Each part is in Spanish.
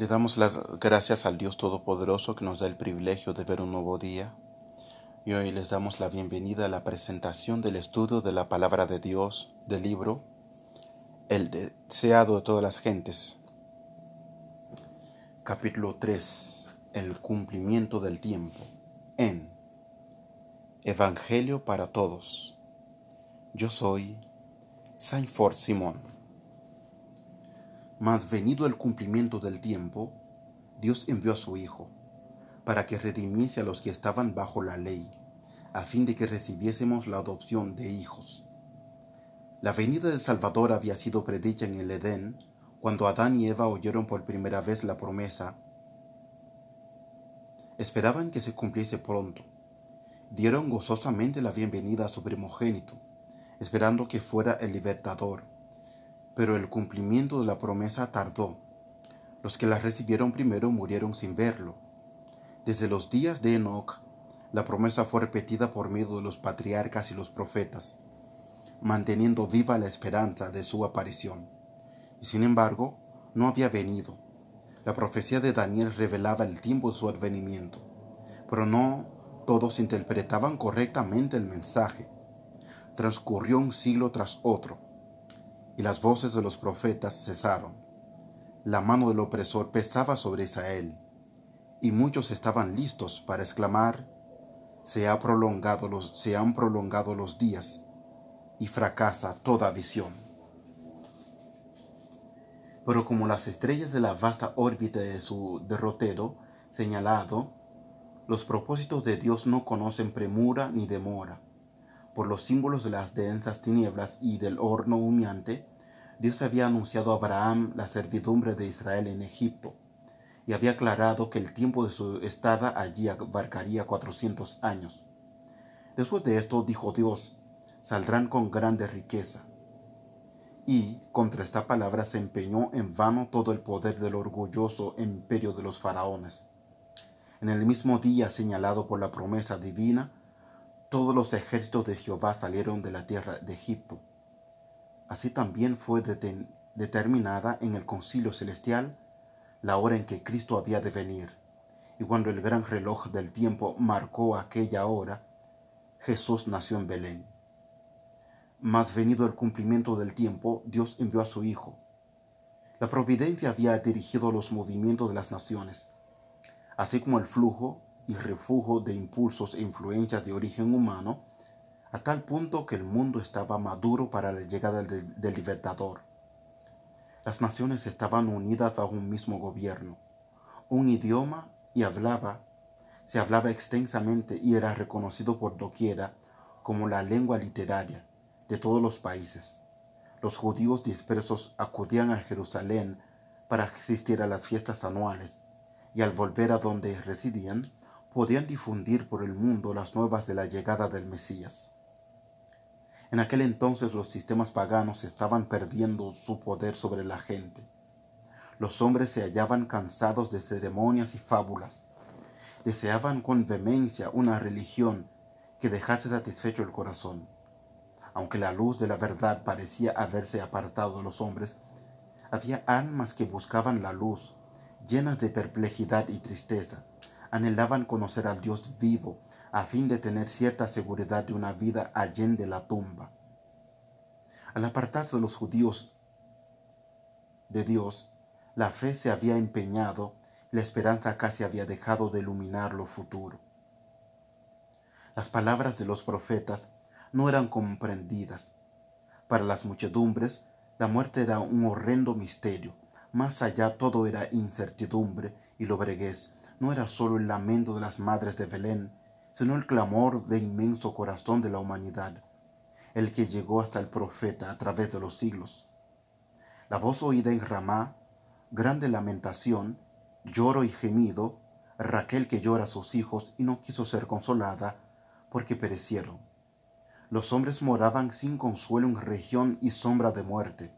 Le damos las gracias al Dios Todopoderoso que nos da el privilegio de ver un nuevo día. Y hoy les damos la bienvenida a la presentación del estudio de la palabra de Dios del libro El deseado de todas las gentes. Capítulo 3. El cumplimiento del tiempo. En Evangelio para todos. Yo soy Saint Ford Simón. Mas venido el cumplimiento del tiempo, Dios envió a su Hijo, para que redimiese a los que estaban bajo la ley, a fin de que recibiésemos la adopción de hijos. La venida del Salvador había sido predicha en el Edén, cuando Adán y Eva oyeron por primera vez la promesa. Esperaban que se cumpliese pronto. Dieron gozosamente la bienvenida a su primogénito, esperando que fuera el libertador pero el cumplimiento de la promesa tardó. Los que la recibieron primero murieron sin verlo. Desde los días de Enoch, la promesa fue repetida por medio de los patriarcas y los profetas, manteniendo viva la esperanza de su aparición. Y sin embargo, no había venido. La profecía de Daniel revelaba el tiempo de su advenimiento, pero no todos interpretaban correctamente el mensaje. Transcurrió un siglo tras otro y las voces de los profetas cesaron. La mano del opresor pesaba sobre Israel, y muchos estaban listos para exclamar, se, ha prolongado los, se han prolongado los días, y fracasa toda visión. Pero como las estrellas de la vasta órbita de su derrotero señalado, los propósitos de Dios no conocen premura ni demora. Por los símbolos de las densas tinieblas y del horno humeante, Dios había anunciado a Abraham la servidumbre de Israel en Egipto y había aclarado que el tiempo de su estada allí abarcaría cuatrocientos años. Después de esto dijo Dios, saldrán con grande riqueza. Y contra esta palabra se empeñó en vano todo el poder del orgulloso imperio de los faraones. En el mismo día señalado por la promesa divina, todos los ejércitos de Jehová salieron de la tierra de Egipto Así también fue determinada en el concilio celestial la hora en que Cristo había de venir. Y cuando el gran reloj del tiempo marcó aquella hora, Jesús nació en Belén. Mas venido el cumplimiento del tiempo, Dios envió a su Hijo. La providencia había dirigido los movimientos de las naciones, así como el flujo y refugio de impulsos e influencias de origen humano a tal punto que el mundo estaba maduro para la llegada del, libertador. Las naciones estaban unidas bajo un mismo gobierno, un idioma y hablaba, se hablaba extensamente y era reconocido por doquiera como la lengua literaria de todos los países. Los judíos dispersos acudían a Jerusalén para asistir a las fiestas anuales y al volver a donde residían podían difundir por el mundo las nuevas de la llegada del Mesías. En aquel entonces los sistemas paganos estaban perdiendo su poder sobre la gente. Los hombres se hallaban cansados de ceremonias y fábulas. Deseaban con vehemencia una religión que dejase satisfecho el corazón. Aunque la luz de la verdad parecía haberse apartado de los hombres, había almas que buscaban la luz, llenas de perplejidad y tristeza, anhelaban conocer al Dios vivo a fin de tener cierta seguridad de una vida allende la tumba. Al apartarse de los judíos de Dios, la fe se había empeñado la esperanza casi había dejado de iluminar lo futuro. Las palabras de los profetas no eran comprendidas. Para las muchedumbres, la muerte era un horrendo misterio. Más allá todo era incertidumbre y lobreguez. No era solo el lamento de las madres de Belén, sino el clamor de inmenso corazón de la humanidad, el que llegó hasta el profeta a través de los siglos. La voz oída en Ramá, grande lamentación, lloro y gemido, Raquel que llora a sus hijos y no quiso ser consolada, porque perecieron. Los hombres moraban sin consuelo en región y sombra de muerte.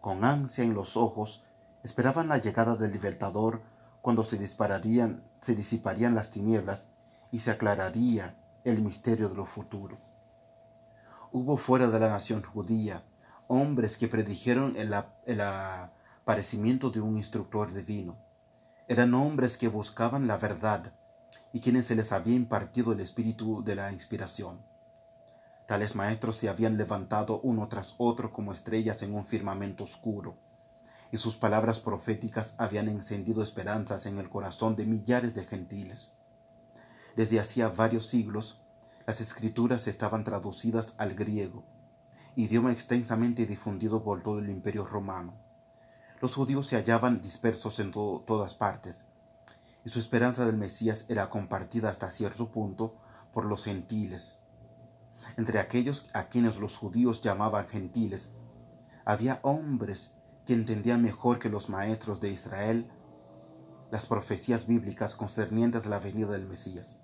Con ansia en los ojos, esperaban la llegada del libertador cuando se dispararían, se disiparían las tinieblas y se aclararía el misterio de lo futuro. Hubo fuera de la nación judía hombres que predijeron el, el aparecimiento de un instructor divino, eran hombres que buscaban la verdad y quienes se les había impartido el espíritu de la inspiración. Tales maestros se habían levantado uno tras otro como estrellas en un firmamento oscuro, y sus palabras proféticas habían encendido esperanzas en el corazón de millares de gentiles. Desde hacía varios siglos, las escrituras estaban traducidas al griego, idioma extensamente difundido por todo el imperio romano. Los judíos se hallaban dispersos en todas partes, y su esperanza del Mesías era compartida hasta cierto punto por los gentiles. Entre aquellos a quienes los judíos llamaban gentiles, había hombres que entendían mejor que los maestros de Israel las profecías bíblicas concernientes a la venida del Mesías.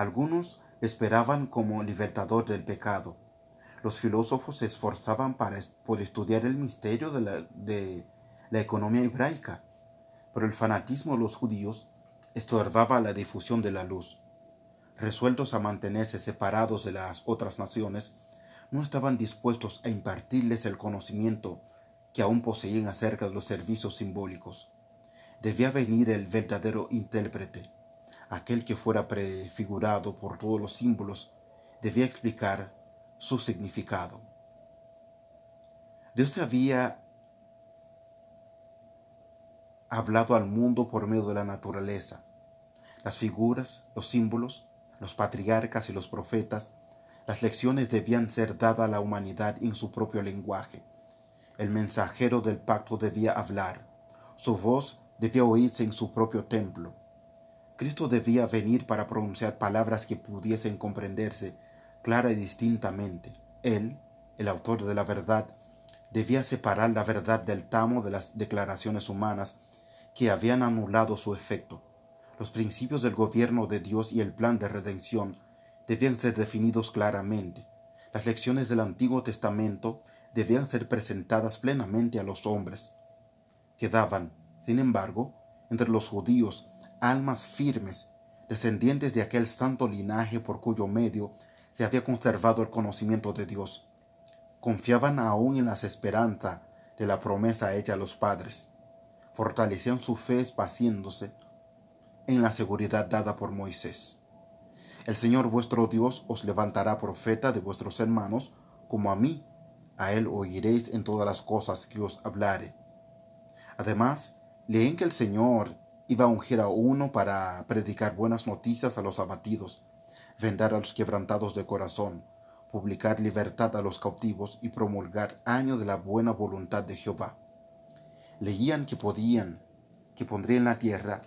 Algunos esperaban como libertador del pecado. Los filósofos se esforzaban por estudiar el misterio de la, de la economía hebraica, pero el fanatismo de los judíos estorbaba la difusión de la luz. Resueltos a mantenerse separados de las otras naciones, no estaban dispuestos a impartirles el conocimiento que aún poseían acerca de los servicios simbólicos. Debía venir el verdadero intérprete, aquel que fuera prefigurado por todos los símbolos, debía explicar su significado. Dios había hablado al mundo por medio de la naturaleza. Las figuras, los símbolos, los patriarcas y los profetas, las lecciones debían ser dadas a la humanidad en su propio lenguaje. El mensajero del pacto debía hablar. Su voz debía oírse en su propio templo. Cristo debía venir para pronunciar palabras que pudiesen comprenderse clara y distintamente. Él, el autor de la verdad, debía separar la verdad del tamo de las declaraciones humanas que habían anulado su efecto. Los principios del gobierno de Dios y el plan de redención debían ser definidos claramente. Las lecciones del Antiguo Testamento debían ser presentadas plenamente a los hombres. Quedaban, sin embargo, entre los judíos almas firmes, descendientes de aquel santo linaje por cuyo medio se había conservado el conocimiento de Dios. Confiaban aún en las esperanzas de la promesa hecha a los padres fortalecían su fe espaciéndose en la seguridad dada por Moisés. El Señor vuestro Dios os levantará profeta de vuestros hermanos, como a mí, a él oiréis en todas las cosas que os hablare. Además, leen que el Señor iba a ungir a uno para predicar buenas noticias a los abatidos, vendar a los quebrantados de corazón, publicar libertad a los cautivos y promulgar año de la buena voluntad de Jehová leían que podían, que pondría en la tierra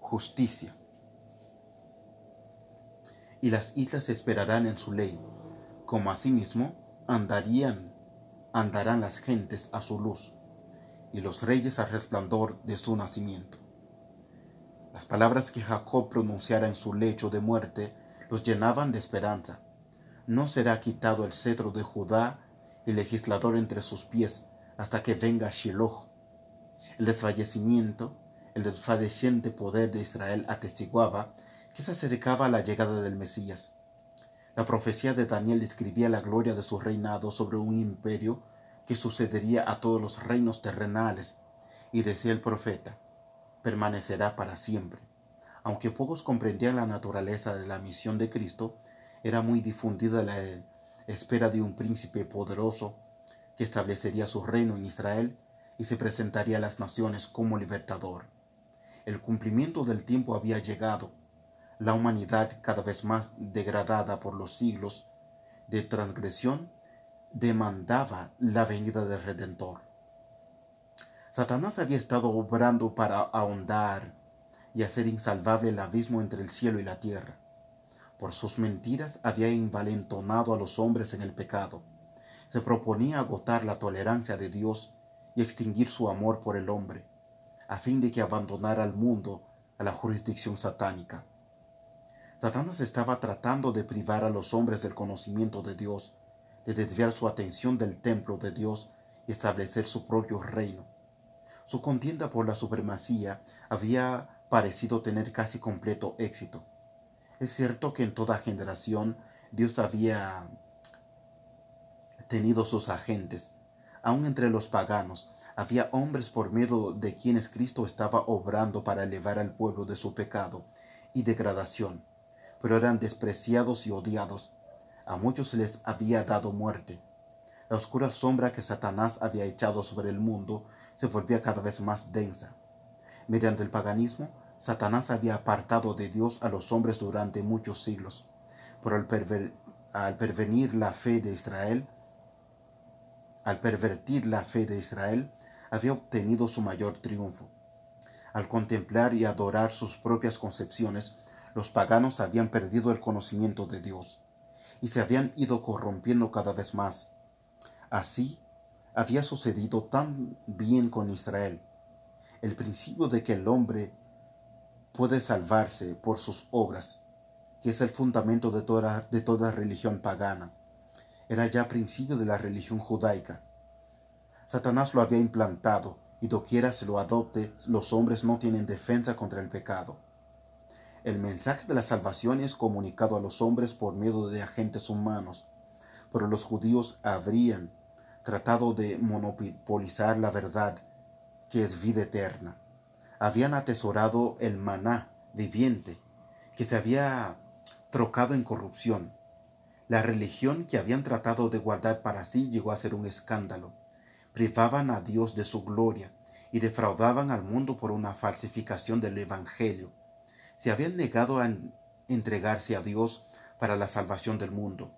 justicia. Y las islas esperarán en su ley, como asimismo andarían, andarán las gentes a su luz, y los reyes al resplandor de su nacimiento. Las palabras que Jacob pronunciara en su lecho de muerte los llenaban de esperanza. No será quitado el cetro de Judá y legislador entre sus pies hasta que venga Shiloh, el desfallecimiento, el desfalleciente poder de Israel atestiguaba que se acercaba a la llegada del Mesías. La profecía de Daniel describía la gloria de su reinado sobre un imperio que sucedería a todos los reinos terrenales, y decía el profeta, permanecerá para siempre. Aunque pocos comprendían la naturaleza de la misión de Cristo, era muy difundida la espera de un príncipe poderoso que establecería su reino en Israel y se presentaría a las naciones como libertador. El cumplimiento del tiempo había llegado. La humanidad, cada vez más degradada por los siglos de transgresión, demandaba la venida del Redentor. Satanás había estado obrando para ahondar y hacer insalvable el abismo entre el cielo y la tierra. Por sus mentiras había invalentonado a los hombres en el pecado. Se proponía agotar la tolerancia de Dios y extinguir su amor por el hombre, a fin de que abandonara al mundo a la jurisdicción satánica. Satanás estaba tratando de privar a los hombres del conocimiento de Dios, de desviar su atención del templo de Dios y establecer su propio reino. Su contienda por la supremacía había parecido tener casi completo éxito. Es cierto que en toda generación Dios había tenido sus agentes, aun entre los paganos, Había hombres por medio de quienes Cristo estaba obrando para elevar al pueblo de su pecado y degradación, pero eran despreciados y odiados. A muchos les había dado muerte. La oscura sombra que Satanás había echado sobre el mundo se volvía cada vez más densa. Mediante el paganismo, Satanás había apartado de Dios a los hombres durante muchos siglos, pero al, al pervenir la fe de Israel, al pervertir la fe de Israel, había obtenido su mayor triunfo. Al contemplar y adorar sus propias concepciones, los paganos habían perdido el conocimiento de Dios y se habían ido corrompiendo cada vez más. Así había sucedido tan bien con Israel. El principio de que el hombre puede salvarse por sus obras, que es el fundamento de toda, de toda religión pagana, era ya principio de la religión judaica. Satanás lo había implantado y doquiera se lo adopte, los hombres no tienen defensa contra el pecado. El mensaje de la salvación es comunicado a los hombres por medio de agentes humanos, pero los judíos habrían tratado de monopolizar la verdad, que es vida eterna. Habían atesorado el maná viviente, que se había trocado en corrupción. La religión que habían tratado de guardar para sí llegó a ser un escándalo privaban a Dios de su gloria y defraudaban al mundo por una falsificación del Evangelio. Se habían negado a entregarse a Dios para la salvación del mundo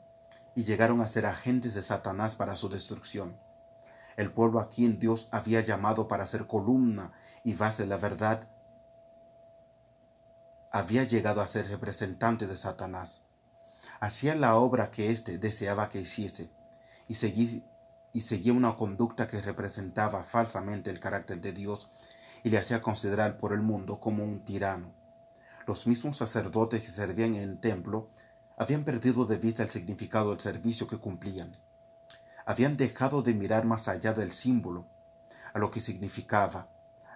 y llegaron a ser agentes de Satanás para su destrucción. El pueblo a quien Dios había llamado para ser columna y base de la verdad había llegado a ser representante de Satanás. Hacía la obra que éste deseaba que hiciese y, y seguía una conducta que representaba falsamente el carácter de Dios y le hacía considerar por el mundo como un tirano. Los mismos sacerdotes que servían en el templo habían perdido de vista el significado del servicio que cumplían. Habían dejado de mirar más allá del símbolo, a lo que significaba.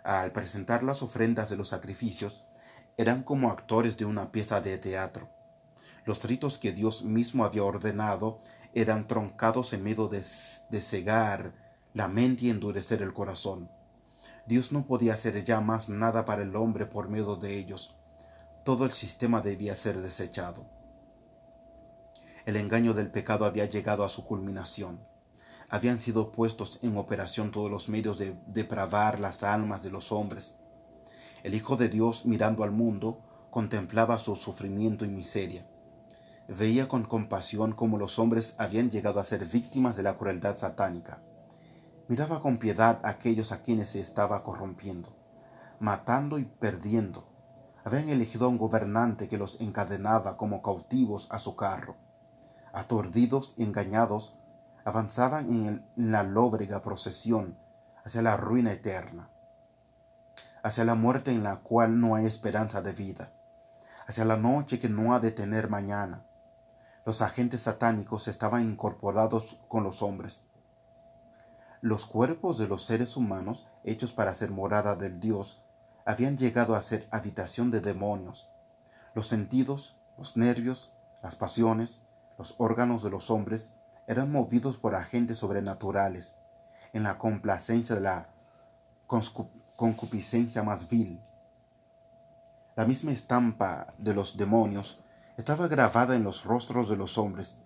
Al presentar las ofrendas de los sacrificios, eran como actores de una pieza de teatro. Los ritos que Dios mismo había ordenado eran troncados en medio de, cegar la mente y endurecer el corazón. Dios no podía hacer ya más nada para el hombre por medio de ellos. Todo el sistema debía ser desechado. El engaño del pecado había llegado a su culminación. Habían sido puestos en operación todos los medios de depravar las almas de los hombres. El Hijo de Dios, mirando al mundo, contemplaba su sufrimiento y miseria veía con compasión cómo los hombres habían llegado a ser víctimas de la crueldad satánica. Miraba con piedad a aquellos a quienes se estaba corrompiendo, matando y perdiendo. Habían elegido a un gobernante que los encadenaba como cautivos a su carro. Aturdidos y engañados, avanzaban en, en la lóbrega procesión hacia la ruina eterna, hacia la muerte en la cual no hay esperanza de vida, hacia la noche que no ha de tener mañana, los agentes satánicos estaban incorporados con los hombres. Los cuerpos de los seres humanos, hechos para ser morada del Dios, habían llegado a ser habitación de demonios. Los sentidos, los nervios, las pasiones, los órganos de los hombres eran movidos por agentes sobrenaturales, en la complacencia de la concupiscencia más vil. La misma estampa de los demonios estaba grabada en los rostros de los hombres,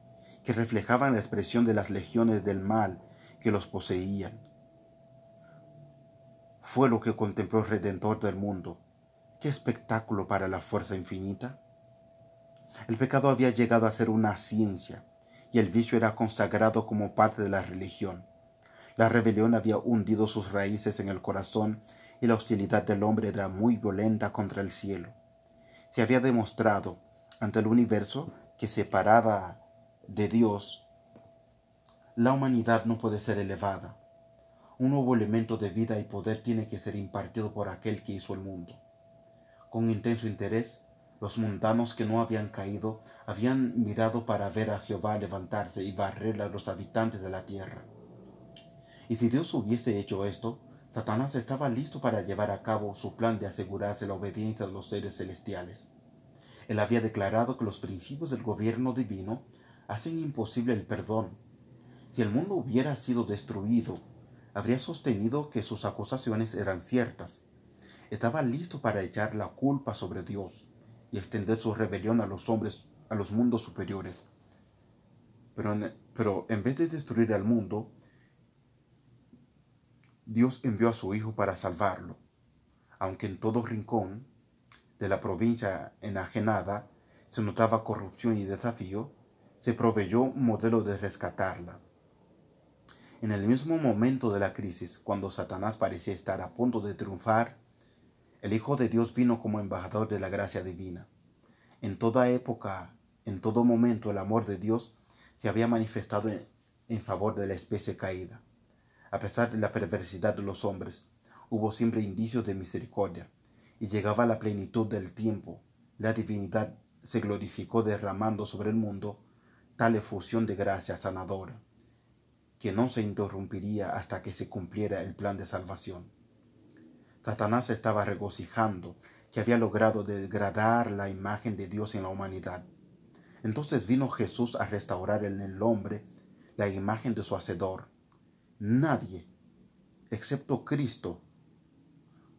que reflejaban la expresión de las legiones del mal que los poseían. Fue lo que contempló el Redentor del mundo. Qué espectáculo para la fuerza infinita. El pecado había llegado a ser una ciencia, y el vicio era consagrado como parte de la religión. La rebelión había hundido sus raíces en el corazón y la hostilidad del hombre era muy violenta contra el cielo. Se había demostrado ante el universo que separada de Dios, la humanidad no puede ser elevada. Un nuevo elemento de vida y poder tiene que ser impartido por aquel que hizo el mundo. Con intenso interés, los mundanos que no habían caído habían mirado para ver a Jehová levantarse y barrer a los habitantes de la tierra. Y si Dios hubiese hecho esto, Satanás estaba listo para llevar a cabo su plan de asegurarse la obediencia de los seres celestiales. Él había declarado que los principios del gobierno divino hacen imposible el perdón. Si el mundo hubiera sido destruido, habría sostenido que sus acusaciones eran ciertas. Estaba listo para echar la culpa sobre Dios y extender su rebelión a los hombres, a los mundos superiores. Pero en, pero en vez de destruir al mundo, Dios envió a su Hijo para salvarlo, aunque en todo rincón de la provincia enajenada se notaba corrupción y desafío, se proveyó un modelo de rescatarla. En el mismo momento de la crisis, cuando Satanás parecía estar a punto de triunfar, el Hijo de Dios vino como embajador de la gracia divina. En toda época, en todo momento, el amor de Dios se había manifestado en, favor de la especie caída. A pesar de la perversidad de los hombres, hubo siempre indicios de misericordia, y llegaba la plenitud del tiempo. La divinidad se glorificó derramando sobre el mundo tal efusión de gracia sanadora que no se interrumpiría hasta que se cumpliera el plan de salvación. Satanás estaba regocijando que había logrado degradar la imagen de Dios en la humanidad. Entonces vino Jesús a restaurar en el hombre la imagen de su Hacedor. Nadie, excepto Cristo,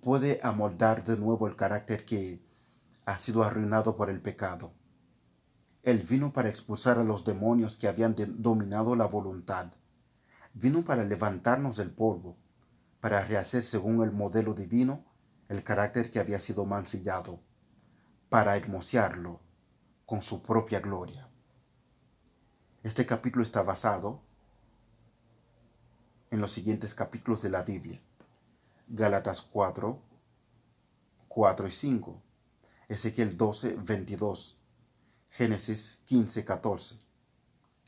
puede amoldar de nuevo el carácter que ha sido arruinado por el pecado. Él vino para expulsar a los demonios que habían dominado la voluntad vino para levantarnos del polvo, para rehacer según el modelo divino el carácter que había sido mancillado, para hermosearlo con su propia gloria. Este capítulo está basado en los siguientes capítulos de la Biblia. Gálatas 4, 4 y 5, Ezequiel 12, 22, Génesis 15, 14.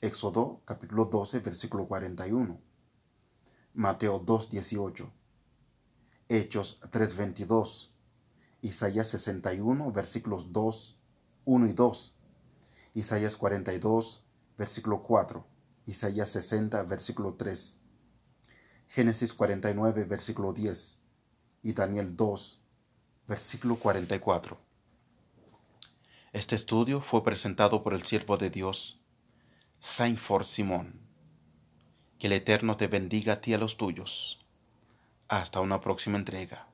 Éxodo capítulo 12, versículo 41. Mateo 2, 18. Hechos 3, 22. Isaías 61, versículos 2, 1 y 2. Isaías 42, versículo 4. Isaías 60, versículo 3. Génesis 49, versículo 10. Y Daniel 2, versículo 44. Este estudio fue presentado por el siervo de Dios, Saint Simón. Que el Eterno te bendiga a ti y a los tuyos. Hasta una próxima entrega.